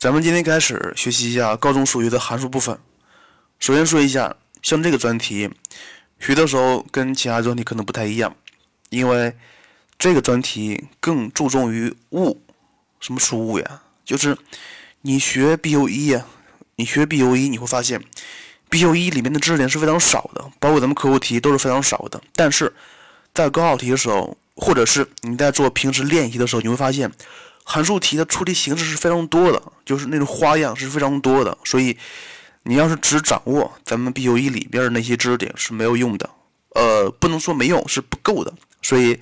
咱们今天开始学习一下高中数学的函数部分。首先说一下，像这个专题，学的时候跟其他专题可能不太一样，因为这个专题更注重于物。什么是物呀？就是你学 BU 一呀，你学 BU 一，你会发现 BU 一里面的知识点是非常少的，包括咱们课后题都是非常少的。但是在高考题的时候，或者是你在做平时练习的时候，你会发现。函数题的出题形式是非常多的，就是那种花样是非常多的，所以你要是只掌握咱们 BU 一里边的那些知识点是没有用的，呃，不能说没用，是不够的。所以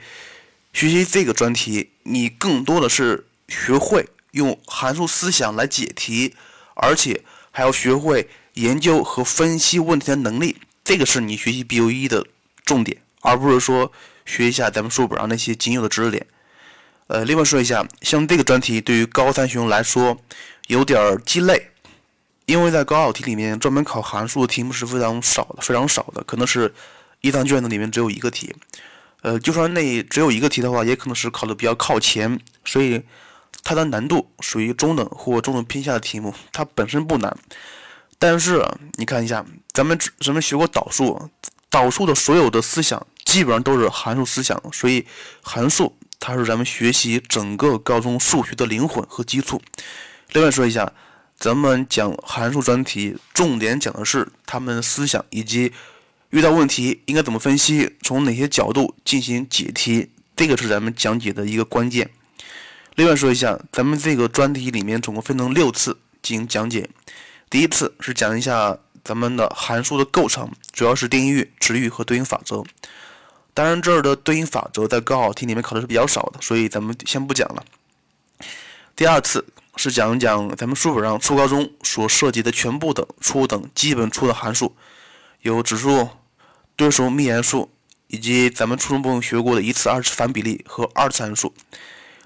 学习这个专题，你更多的是学会用函数思想来解题，而且还要学会研究和分析问题的能力，这个是你学习 BU 一的重点，而不是说学一下咱们书本上那些仅有的知识点。呃，另外说一下，像这个专题对于高三学生来说有点鸡肋，因为在高考题里面专门考函数的题目是非常少的，非常少的，可能是一张卷子里面只有一个题。呃，就算那只有一个题的话，也可能是考的比较靠前，所以它的难度属于中等或中等偏下的题目，它本身不难。但是你看一下，咱们咱们学过导数，导数的所有的思想基本上都是函数思想，所以函数。它是咱们学习整个高中数学的灵魂和基础。另外说一下，咱们讲函数专题，重点讲的是他们思想以及遇到问题应该怎么分析，从哪些角度进行解题，这个是咱们讲解的一个关键。另外说一下，咱们这个专题里面总共分成六次进行讲解。第一次是讲一下咱们的函数的构成，主要是定义域、值域和对应法则。当然，这儿的对应法则在高考题里面考的是比较少的，所以咱们先不讲了。第二次是讲一讲咱们书本上初高中所涉及的全部的初等基本初的函数，有指数、对数、幂函数，以及咱们初中部分学过的一次、二次反比例和二次函数。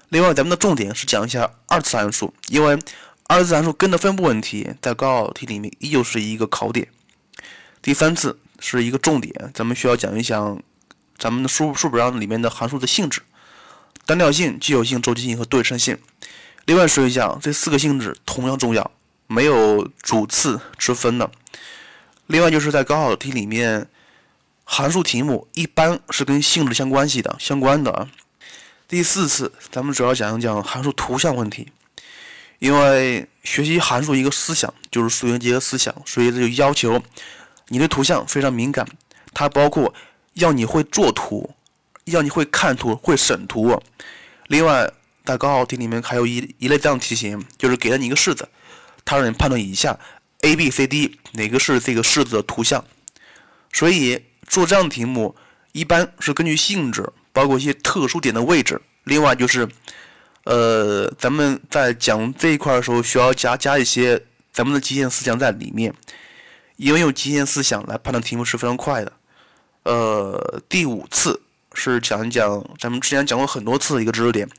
另外，咱们的重点是讲一下二次函数，因为二次函数根的分布问题在高考题里面依旧是一个考点。第三次是一个重点，咱们需要讲一讲。咱们的书书本上里面的函数的性质：单调性、奇偶性、周期性和对称性。另外说一下，这四个性质同样重要，没有主次之分的。另外就是在高考题里面，函数题目一般是跟性质相关系的、相关的啊。第四次，咱们主要讲一讲函数图像问题，因为学习函数一个思想就是数学结合思想，所以这就要求你对图像非常敏感，它包括。要你会作图，要你会看图，会审图。另外，在高考题里面还有一一类这样题型，就是给了你一个式子，它让你判断以下 A、B、C、D 哪个是这个式子的图像。所以做这样的题目，一般是根据性质，包括一些特殊点的位置。另外就是，呃，咱们在讲这一块的时候，需要加加一些咱们的极限思想在里面，因为用极限思想来判断题目是非常快的。呃，第五次是讲一讲咱们之前讲过很多次的一个知识点，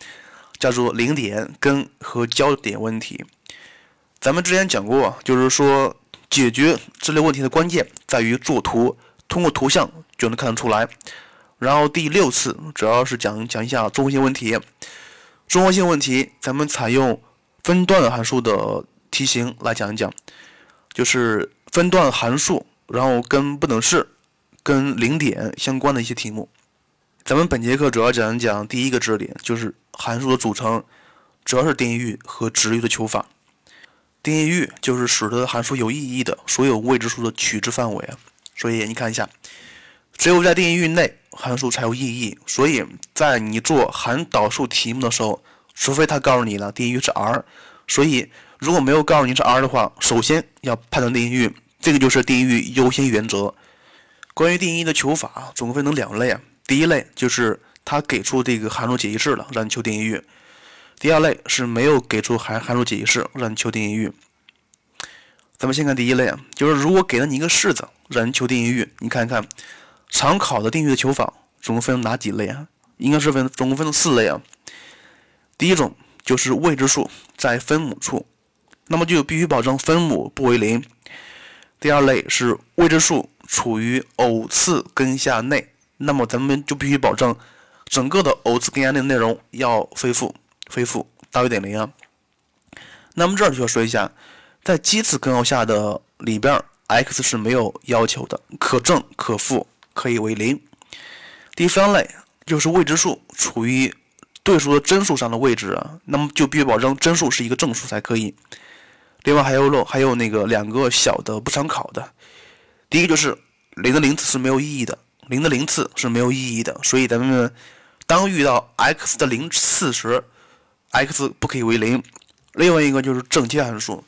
叫做零点、根和焦点问题。咱们之前讲过，就是说解决这类问题的关键在于作图，通过图像就能看得出来。然后第六次主要是讲讲一下综合性问题。综合性问题，咱们采用分段函数的题型来讲一讲，就是分段函数，然后跟不等式。跟零点相关的一些题目，咱们本节课主要讲一讲第一个知识点，就是函数的组成，主要是定义域和值域的求法。定义域就是使得函数有意义的所有未知数的取值范围啊。所以你看一下，只有在定义域内，函数才有意义。所以在你做含导数题目的时候，除非他告诉你了定义域是 R，所以如果没有告诉你是 R 的话，首先要判断定义域，这个就是定义域优先原则。关于定义的求法，总共分成两类啊。第一类就是它给出这个函数解析式了，让你求定义域；第二类是没有给出函函数解析式，让你求定义域。咱们先看第一类啊，就是如果给了你一个式子，让你求定义域，你看看常考的定义域的求法总共分成哪几类啊？应该是分总共分成四类啊。第一种就是未知数在分母处，那么就必须保证分母不为零。第二类是未知数。处于偶次根下内，那么咱们就必须保证整个的偶次根下内的内容要恢复恢复大于等于零啊。那么这儿就要说一下，在基次根号下的里边，x 是没有要求的，可正可负，可以为零。第三类就是未知数处于对数的真数上的位置啊，那么就必须保证真数是一个正数才可以。另外还有漏，还有那个两个小的不常考的，第一个就是零的零次是没有意义的，零的零次是没有意义的，所以咱们当遇到 x 的零次时，x 不可以为零。另外一个就是正切函数，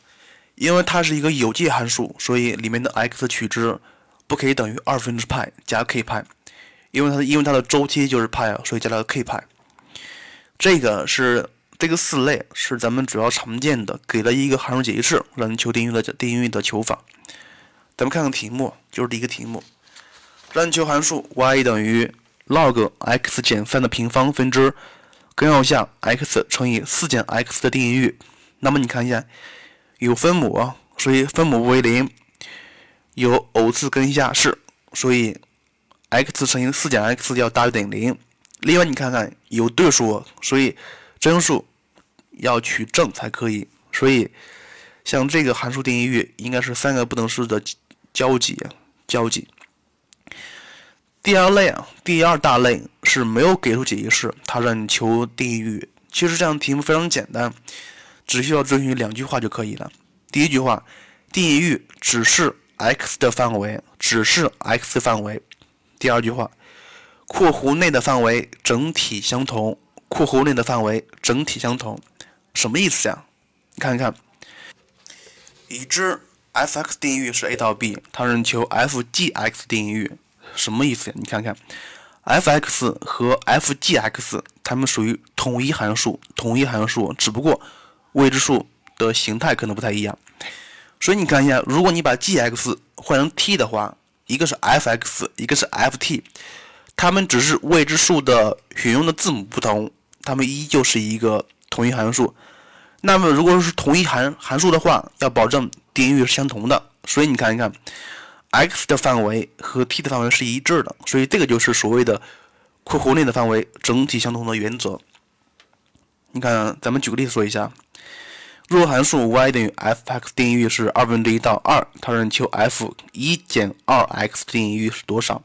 因为它是一个有界函数，所以里面的 x 取值不可以等于二分之派加 k 派，因为它因为它的周期就是派啊，所以加了个 k 派。这个是。这个四类是咱们主要常见的，给了一个函数解析式，让你求定义的定义域的求法。咱们看看题目，就是第一个题目，让你求函数 y 等于 log x 减三的平方分之根号下 x 乘以四减 x 的定义域。那么你看一下，有分母，所以分母不为零；有偶次根下式，所以 x 乘以四减 x 要大于等于零。另外你看看有对数，所以真数要取正才可以，所以像这个函数定义域应该是三个不等式的交集，交集。第二类啊，第二大类是没有给出解析式，它让你求定义域。其实这样题目非常简单，只需要遵循两句话就可以了。第一句话，定义域只是 x 的范围，只是 x 范围。第二句话，括弧内的范围整体相同。括弧内的范围整体相同，什么意思呀？你看一看，已知 f(x) 定义域是 a 到 b，它让求 f(g(x) 定义域，什么意思呀？你看看，f(x) 和 f(g(x) 它们属于同一函数，同一函数，只不过未知数的形态可能不太一样。所以你看一下，如果你把 g(x) 换成 t 的话，一个是 f(x), 一个是 f(t)，它们只是未知数的选用的字母不同。它们依旧是一个同一函数，那么如果是同一函函数的话，要保证定义域是相同的。所以你看一看，x 的范围和 t 的范围是一致的，所以这个就是所谓的括弧内的范围整体相同的原则。你看，咱们举个例子说一下，若函数 y 等于 f(x) 定义域是二分之一到二，它让你求 f 一减二 x 定义域是多少？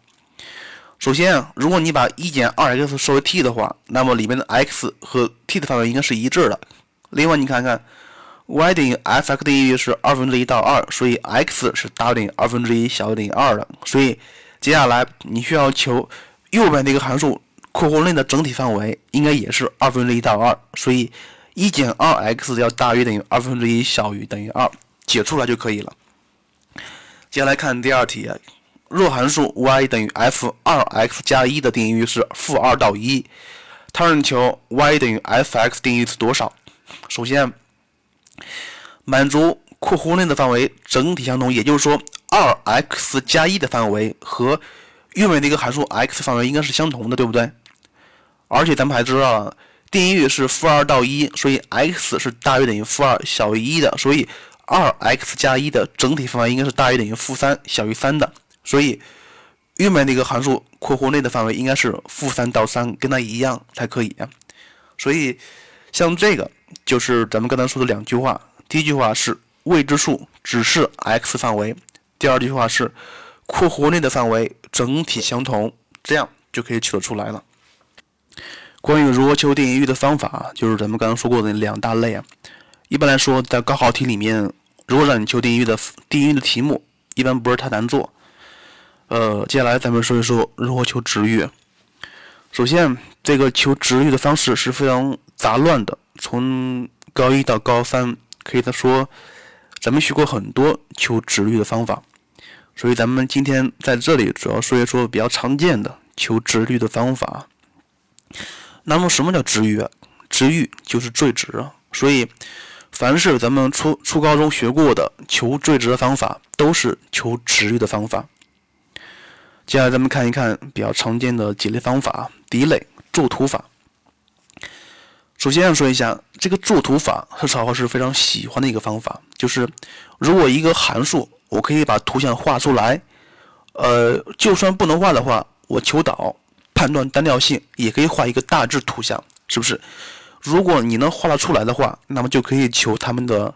首先啊，如果你把一减二 x 设为 t 的话，那么里面的 x 和 t 的范围应该是一致的。另外，你看看 y 等于 f(x) 定义域是二分之一到二，所以 x 是大于等于二分之一，小于等于二的。所以接下来你需要求右边这个函数括弧内的整体范围应该也是二分之一到二，所以一减二 x 要大于等于二分之一，小于等于二，解出来就可以了。接下来看第二题。若函数 y 等于 f 二 x 加一的定义域是负二到一，它让你求 y 等于 f(x) 定义域是多少？首先，满足括弧内的范围整体相同，也就是说，二 x 加一的范围和右边那个函数 x 范围应该是相同的，对不对？而且咱们还知道，定义域是负二到一，所以 x 是大于等于负二，小于一的，所以二 x 加一的整体范围应该是大于等于负三，小于三的。所以，右面那个函数括弧内的范围应该是负三到三，跟它一样才可以。所以，像这个就是咱们刚才说的两句话。第一句话是未知数只是 x 范围，第二句话是括弧内的范围整体相同，这样就可以取得出来了。关于如何求定义域的方法，就是咱们刚刚说过的两大类啊。一般来说，在高考题里面，如果让你求定义域的定义域的题目，一般不是太难做。呃，接下来咱们说一说如何求值域。首先，这个求值域的方式是非常杂乱的。从高一到高三，可以说咱们学过很多求值域的方法。所以，咱们今天在这里主要说一说比较常见的求值率的方法。那么，什么叫值域啊？值域就是最值啊。所以，凡是咱们初初高中学过的求最值的方法，都是求值域的方法。接下来咱们看一看比较常见的几类方法。第一类作图法。首先要说一下，这个作图法是曹老师非常喜欢的一个方法，就是如果一个函数，我可以把图像画出来，呃，就算不能画的话，我求导判断单调性，也可以画一个大致图像，是不是？如果你能画得出来的话，那么就可以求它们的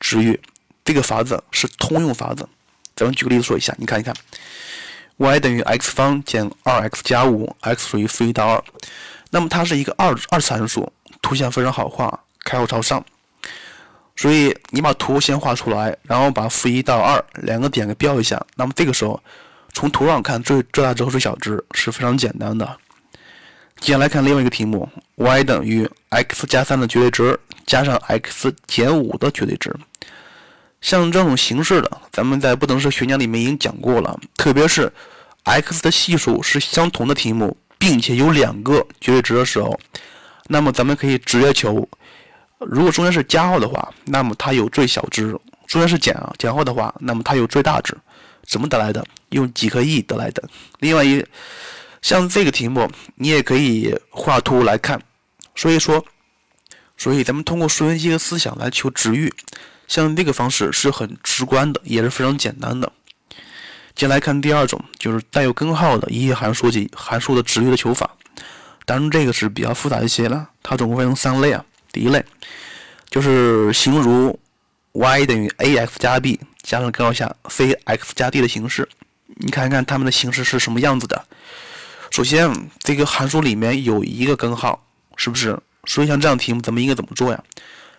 值域。这个法子是通用法子。咱们举个例子说一下，你看一看，y 等于 x 方减 2x 加 5，x 属于负一到二。那么它是一个二二次函数，图像非常好画，开口朝上。所以你把图先画出来，然后把负一到二两个点给标一下。那么这个时候，从图上看最最大值和最小值是非常简单的。接下来看另外一个题目，y 等于 x 加三的绝对值加上 x 减五的绝对值。像这种形式的，咱们在不等式学讲里面已经讲过了。特别是 x 的系数是相同的题目，并且有两个绝对值的时候，那么咱们可以直接求，如果中间是加号的话，那么它有最小值；中间是减减号的话，那么它有最大值。怎么得来的？用几何意义得来的。另外一。像这个题目，你也可以画图来看。所以说，所以咱们通过数学机的思想来求值域，像这个方式是很直观的，也是非常简单的。接下来看第二种，就是带有根号的一义函数及函数的值域的求法。当然，这个是比较复杂一些了，它总共分成三类啊。第一类就是形如 y 等于 ax 加 b 加上根号下 cx 加 d 的形式。你看一看它们的形式是什么样子的。首先，这个函数里面有一个根号，是不是？所以像这样题目，咱们应该怎么做呀？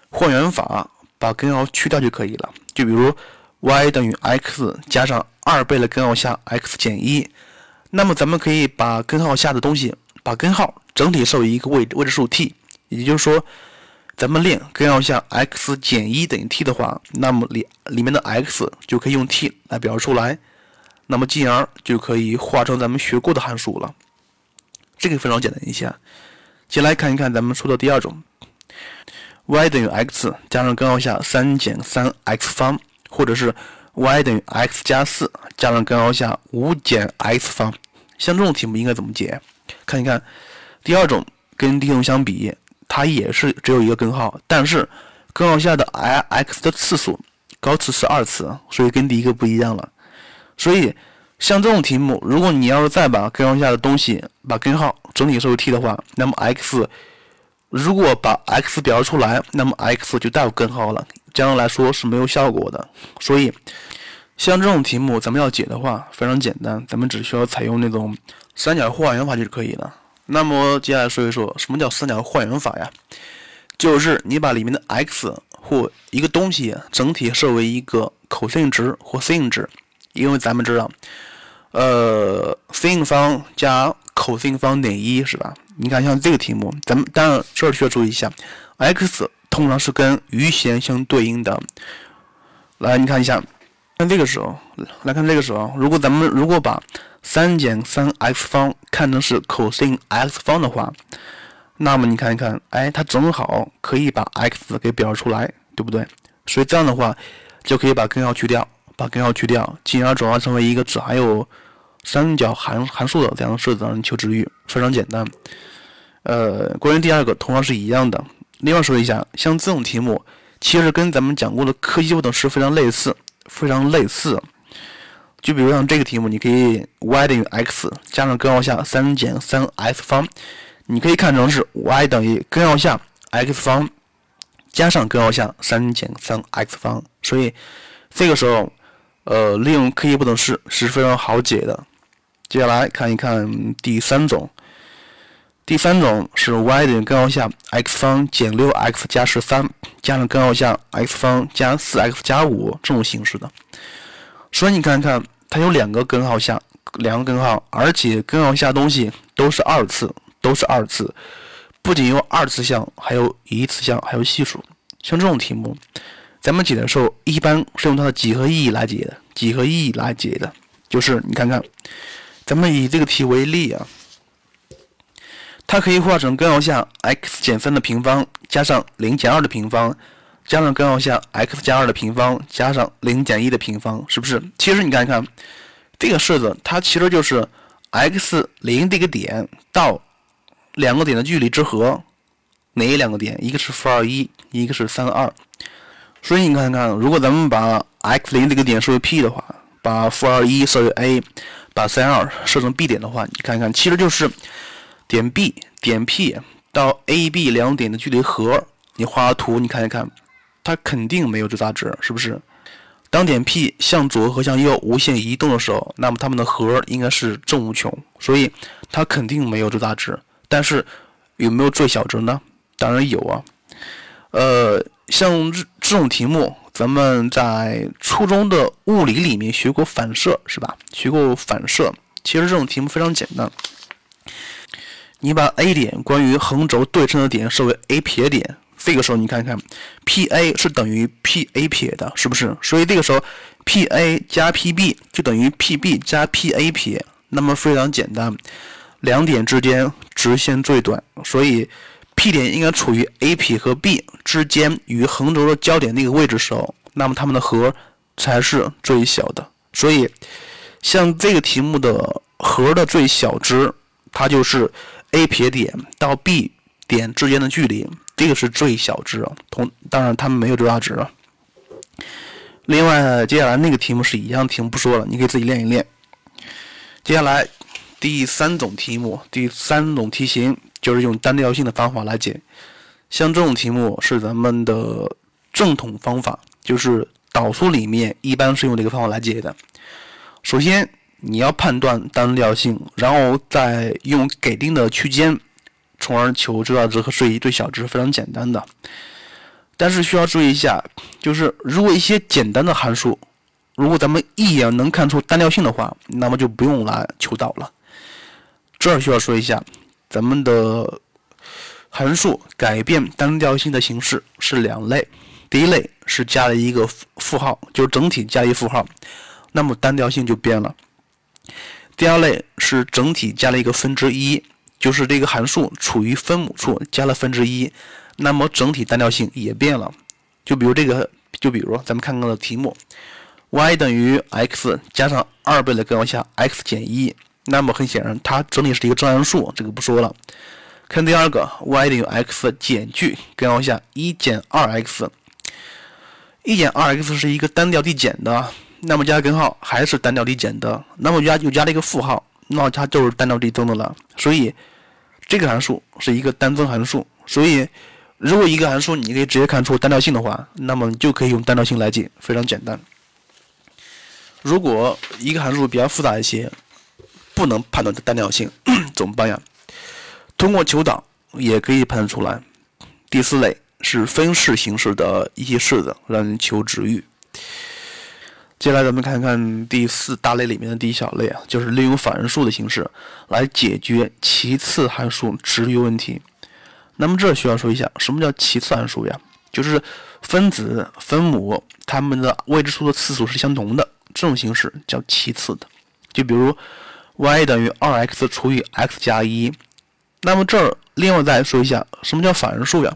换元法，把根号去掉就可以了。就比如 y 等于 x 加上二倍的根号下 x 减一，那么咱们可以把根号下的东西，把根号整体设为一个未未知数 t，也就是说，咱们练根号下 x 减一等于 t 的话，那么里里面的 x 就可以用 t 来表示出来。那么进而就可以化成咱们学过的函数了，这个非常简单一些。先来看一看咱们说的第二种，y 等于 x 加上根号下三减三 x 方，或者是 y 等于 x 加四加上根号下五减 x 方。像这种题目应该怎么解？看一看第二种跟第一种相比，它也是只有一个根号，但是根号下的 x 的次数高次是二次，所以跟第一个不一样了。所以，像这种题目，如果你要是再把根号下的东西把根号整体设为 t 的话，那么 x 如果把 x 表示出来，那么 x 就带有根号了，这样来说是没有效果的。所以，像这种题目，咱们要解的话非常简单，咱们只需要采用那种三角换元法就可以了。那么接下来说一说什么叫三角换元法呀？就是你把里面的 x 或一个东西整体设为一个 cosin 值或 sin 值。因为咱们知道，呃，sin 方加 cosin 方等于一，是吧？你看，像这个题目，咱们当然这儿需要注意一下，x 通常是跟余弦相对应的。来，你看一下，看这个时候，来看这个时候，如果咱们如果把三减三 x 方看成是 cos x 方的话，那么你看一看，哎，它正好可以把 x 给表示出来，对不对？所以这样的话，就可以把根号去掉。把根号去掉，进而转化成为一个只含有三角函函数的这样的式子让你求值域，非常简单。呃，关于第二个同样是一样的。另外说一下，像这种题目，其实跟咱们讲过的柯西不等式非常类似，非常类似。就比如像这个题目，你可以 y 等于 x 加上根号下三减三 x 方，你可以看成是 y 等于根号下 x 方加上根号下三减三 x 方，所以这个时候。呃，利用柯西不等式是非常好解的。接下来看一看第三种，第三种是 y 等于根号下 x 方减六 x 加十三加上根号下 x 方加四 x 加五这种形式的。所以你看看，它有两个根号下，两个根号，而且根号下东西都是二次，都是二次，不仅有二次项，还有一次项，还有系数。像这种题目。咱们解的时候，一般是用它的几何意义来解的。几何意义来解的，就是你看看，咱们以这个题为例啊，它可以化成根号下 x 减三的平方加上零减二的平方，加上根号下 x 加二的平方加上零减一的平方，是不是？其实你看一看这个式子，它其实就是 x 零这个点到两个点的距离之和，哪两个点？一个是负二一，一个是三二。所以你看看，如果咱们把 x 零这个点设为 P 的话，把负二一设为 A，把三二设成 B 点的话，你看看，其实就是点 B 点 P 到 A、B 两点的距离和，你画个图你看一看，它肯定没有最大值，是不是？当点 P 向左和向右无限移动的时候，那么它们的和应该是正无穷，所以它肯定没有最大值。但是有没有最小值呢？当然有啊。呃，像这这种题目，咱们在初中的物理里面学过反射，是吧？学过反射。其实这种题目非常简单，你把 A 点关于横轴对称的点设为 A 撇点。这个时候你看看，PA 是等于 PA 撇的，是不是？所以这个时候，PA 加 PB 就等于 PB 加 PA 撇。那么非常简单，两点之间直线最短，所以 P 点应该处于 A 撇和 B 之间与横轴的交点那个位置时候，那么它们的和才是最小的。所以，像这个题目的和的最小值，它就是 A 撇点到 B 点之间的距离。这个是最小值啊，同当然它们没有最大值啊。另外，接下来那个题目是一样题目不说了，你可以自己练一练。接下来第三种题目，第三种题型就是用单调性的方法来解。像这种题目是咱们的正统方法，就是导数里面一般是用这个方法来解的。首先你要判断单调性，然后再用给定的区间。从而求最大值和最最小值是非常简单的，但是需要注意一下，就是如果一些简单的函数，如果咱们一眼能看出单调性的话，那么就不用来求导了。这儿需要说一下，咱们的函数改变单调性的形式是两类，第一类是加了一个负号，就是整体加一负号，那么单调性就变了；第二类是整体加了一个分之一。就是这个函数处于分母处加了分之一，那么整体单调性也变了。就比如这个，就比如咱们看看的题目，y 等于 x 加上二倍的根号下 x 减一，那么很显然它整体是一个正函数，这个不说了。看第二个，y 等于 x 减去根号下一减二 x，一减二 x 是一个单调递减的，那么加根号还是单调递减的，那么加又加了一个负号。那它就是单调递增的了，所以这个函数是一个单增函数。所以，如果一个函数你可以直接看出单调性的话，那么你就可以用单调性来解，非常简单。如果一个函数比较复杂一些，不能判断单调性，怎么办呀？通过求导也可以判断出来。第四类是分式形式的一些式子，让人求值域。接下来咱们看看第四大类里面的第一小类啊，就是利用反函数的形式来解决其次函数值域问题。那么这需要说一下，什么叫其次函数呀？就是分子、分母它们的未知数的次数是相同的，这种形式叫其次的。就比如 y 等于 2x 除以 x 加一。那么这儿另外再说一下，什么叫反函数呀？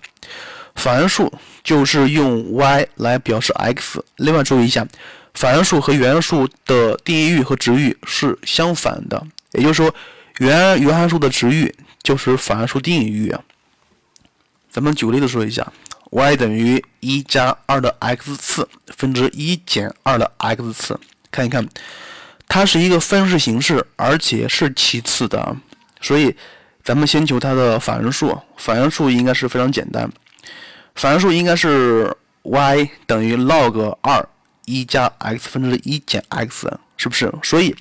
反函数就是用 y 来表示 x。另外注意一下。反函数和原函数的定义域和值域是相反的，也就是说，原原函数的值域就是反函数定义域。咱们举个例子说一下，y 等于一加二的 x 次分之一减二的 x 次，看一看，它是一个分式形式，而且是其次的，所以咱们先求它的反函数。反函数应该是非常简单，反函数应该是 y 等于 log 二。一加 x 分之一减 x 是不是？所以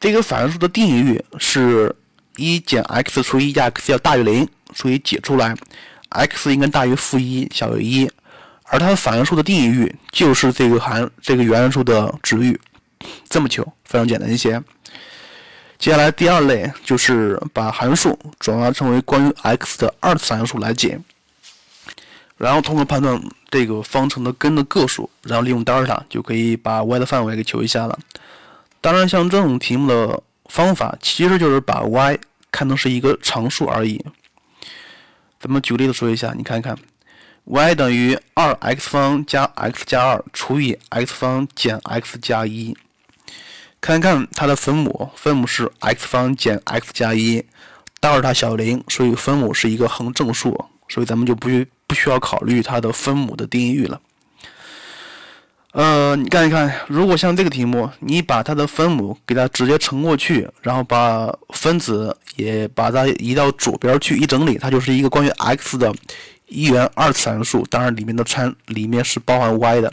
这个反函数的定义域是一减 x 除以一加 x 要大于零，所以解出来 x 应该大于负一小于一，而它的反函数的定义域就是这个函这个原函数的值域，这么求非常简单一些。接下来第二类就是把函数转化成为关于 x 的二次函数来解。然后通过判断这个方程的根的个数，然后利用德尔塔就可以把 y 的范围给求一下了。当然，像这种题目的方法，其实就是把 y 看成是一个常数而已。咱们举例子说一下，你看看，y 等于 2x 方加 x 加2除以 x 方减 x 加1。看看它的分母，分母是 x 方减 x 加1，德尔塔小于零，所以分母是一个恒正数，所以咱们就不不需要考虑它的分母的定义域了。呃，你看一看，如果像这个题目，你把它的分母给它直接乘过去，然后把分子也把它移到左边去，一整理，它就是一个关于 x 的一元二次函数。当然，里面的参里面是包含 y 的。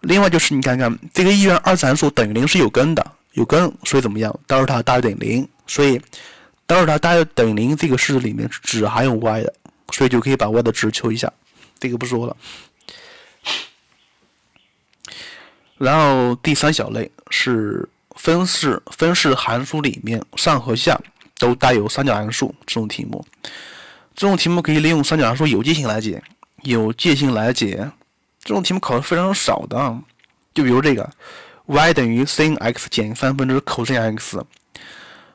另外就是你看看这个一元二次函数等于零是有根的，有根，所以怎么样？德尔塔大于等于零，所以德尔塔大于等于零这个式子里面只含有 y 的，所以就可以把 y 的值求一下。这个不说了。然后第三小类是分式分式函数里面上和下都带有三角函数这种题目，这种题目可以利用三角函数有界性来解，有界性来解。这种题目考的非常少的，就比如这个 y 等于 sin x 减三分之 cos x，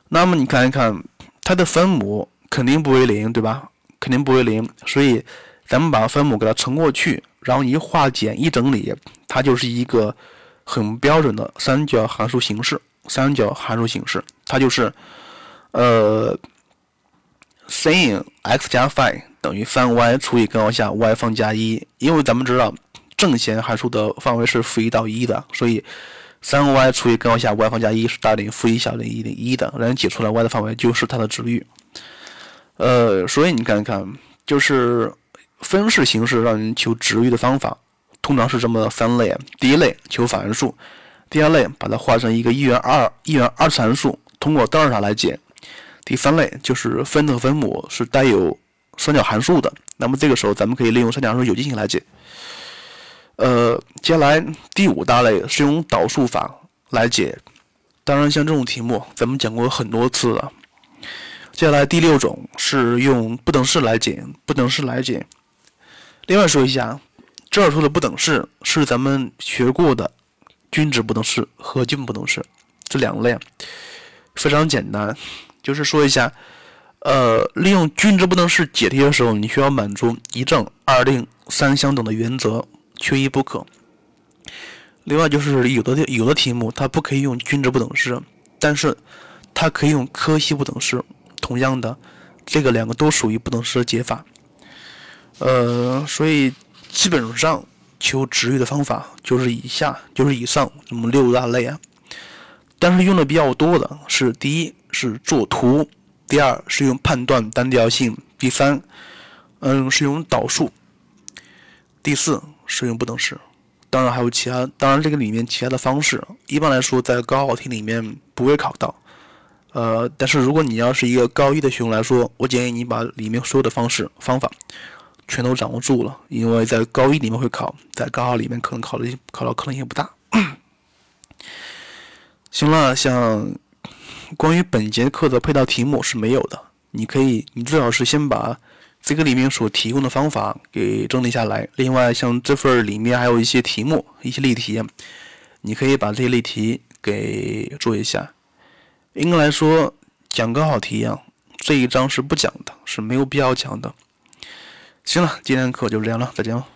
那么你看一看它的分母肯定不为零，对吧？肯定不为零，所以咱们把分母给它乘过去，然后一化简一整理，它就是一个。很标准的三角函数形式，三角函数形式，它就是，呃，sin x 加 phi 等于三 y 除以根号下 y 方加一，因为咱们知道正弦函数的范围是负一到一的，所以三 y 除以根号下 y 方加一是大于负一小于等于一的，然后解出来 y 的范围就是它的值域。呃，所以你看看，就是分式形式让人求值域的方法。通常是这么三类：第一类求反函数，第二类把它化成一个一元二一元二次函数，通过德尔塔来解；第三类就是分子分母是带有三角函数的。那么这个时候，咱们可以利用三角函数有界性来解。呃，接下来第五大类是用导数法来解。当然，像这种题目咱们讲过很多次了。接下来第六种是用不等式来解，不等式来解。另外说一下。这儿说的不等式是咱们学过的均值不等式和基本不等式这两类，非常简单。就是说一下，呃，利用均值不等式解题的时候，你需要满足一正二令三相等的原则，缺一不可。另外就是有的有的题目它不可以用均值不等式，但是它可以用柯西不等式。同样的，这个两个都属于不等式的解法。呃，所以。基本上求值域的方法就是以下，就是以上这么六大类啊。但是用的比较多的是第一是作图，第二是用判断单调性，第三，嗯是用导数，第四是用不等式。当然还有其他，当然这个里面其他的方式，一般来说在高考题里面不会考到。呃，但是如果你要是一个高一的学生来说，我建议你把里面所有的方式方法。全都掌握住了，因为在高一里面会考，在高二里面可能考的考到可能性不大。行了，像关于本节课的配套题目是没有的，你可以，你最好是先把这个里面所提供的方法给整理下来。另外，像这份里面还有一些题目，一些例题，你可以把这些例题给做一下。应该来说，讲高考题一样，这一章是不讲的，是没有必要讲的。行了，今天的课就这样了，再见了。